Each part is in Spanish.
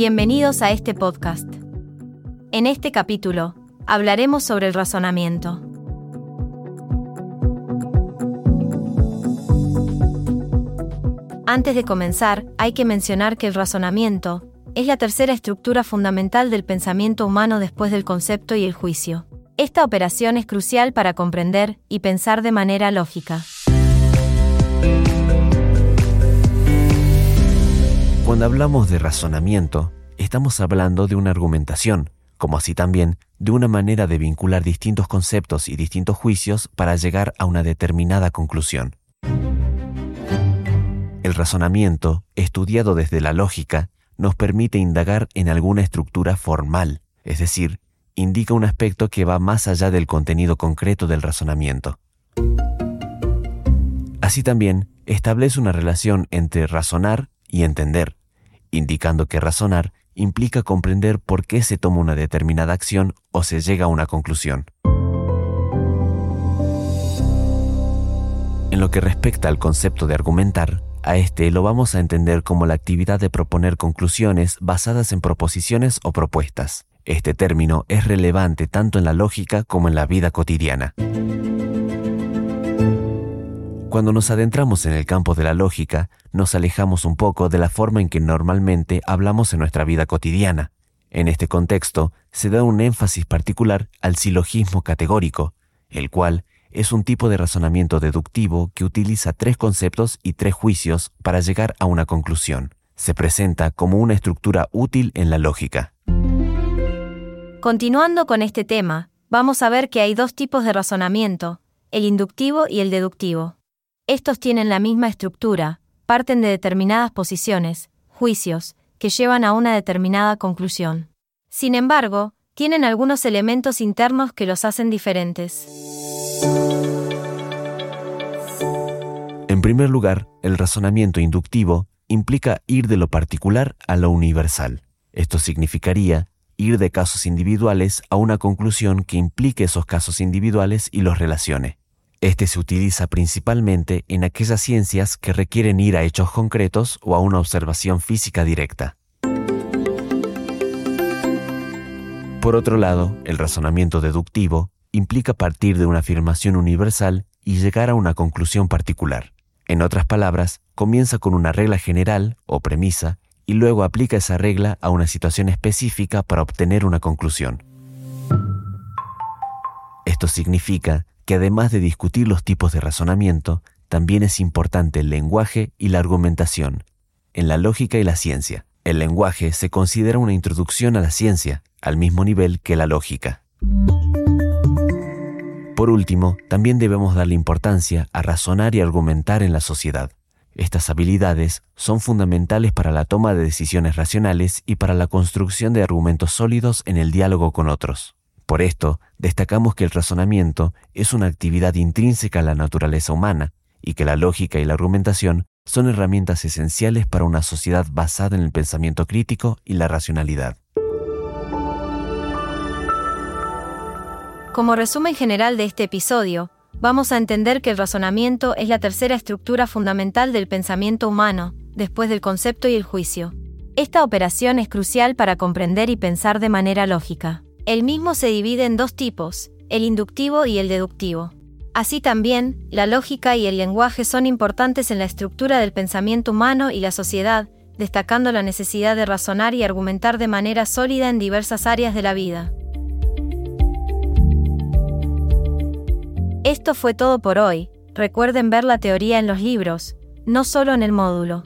Bienvenidos a este podcast. En este capítulo, hablaremos sobre el razonamiento. Antes de comenzar, hay que mencionar que el razonamiento es la tercera estructura fundamental del pensamiento humano después del concepto y el juicio. Esta operación es crucial para comprender y pensar de manera lógica. Cuando hablamos de razonamiento, estamos hablando de una argumentación, como así también de una manera de vincular distintos conceptos y distintos juicios para llegar a una determinada conclusión. El razonamiento, estudiado desde la lógica, nos permite indagar en alguna estructura formal, es decir, indica un aspecto que va más allá del contenido concreto del razonamiento. Así también, establece una relación entre razonar y entender, indicando que razonar implica comprender por qué se toma una determinada acción o se llega a una conclusión. En lo que respecta al concepto de argumentar, a este lo vamos a entender como la actividad de proponer conclusiones basadas en proposiciones o propuestas. Este término es relevante tanto en la lógica como en la vida cotidiana. Cuando nos adentramos en el campo de la lógica, nos alejamos un poco de la forma en que normalmente hablamos en nuestra vida cotidiana. En este contexto, se da un énfasis particular al silogismo categórico, el cual es un tipo de razonamiento deductivo que utiliza tres conceptos y tres juicios para llegar a una conclusión. Se presenta como una estructura útil en la lógica. Continuando con este tema, vamos a ver que hay dos tipos de razonamiento, el inductivo y el deductivo. Estos tienen la misma estructura, parten de determinadas posiciones, juicios, que llevan a una determinada conclusión. Sin embargo, tienen algunos elementos internos que los hacen diferentes. En primer lugar, el razonamiento inductivo implica ir de lo particular a lo universal. Esto significaría ir de casos individuales a una conclusión que implique esos casos individuales y los relacione. Este se utiliza principalmente en aquellas ciencias que requieren ir a hechos concretos o a una observación física directa. Por otro lado, el razonamiento deductivo implica partir de una afirmación universal y llegar a una conclusión particular. En otras palabras, comienza con una regla general o premisa y luego aplica esa regla a una situación específica para obtener una conclusión. Esto significa que además de discutir los tipos de razonamiento, también es importante el lenguaje y la argumentación, en la lógica y la ciencia. El lenguaje se considera una introducción a la ciencia, al mismo nivel que la lógica. Por último, también debemos darle importancia a razonar y argumentar en la sociedad. Estas habilidades son fundamentales para la toma de decisiones racionales y para la construcción de argumentos sólidos en el diálogo con otros. Por esto, destacamos que el razonamiento es una actividad intrínseca a la naturaleza humana y que la lógica y la argumentación son herramientas esenciales para una sociedad basada en el pensamiento crítico y la racionalidad. Como resumen general de este episodio, vamos a entender que el razonamiento es la tercera estructura fundamental del pensamiento humano, después del concepto y el juicio. Esta operación es crucial para comprender y pensar de manera lógica. El mismo se divide en dos tipos, el inductivo y el deductivo. Así también, la lógica y el lenguaje son importantes en la estructura del pensamiento humano y la sociedad, destacando la necesidad de razonar y argumentar de manera sólida en diversas áreas de la vida. Esto fue todo por hoy, recuerden ver la teoría en los libros, no solo en el módulo.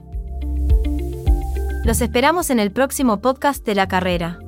Los esperamos en el próximo podcast de la carrera.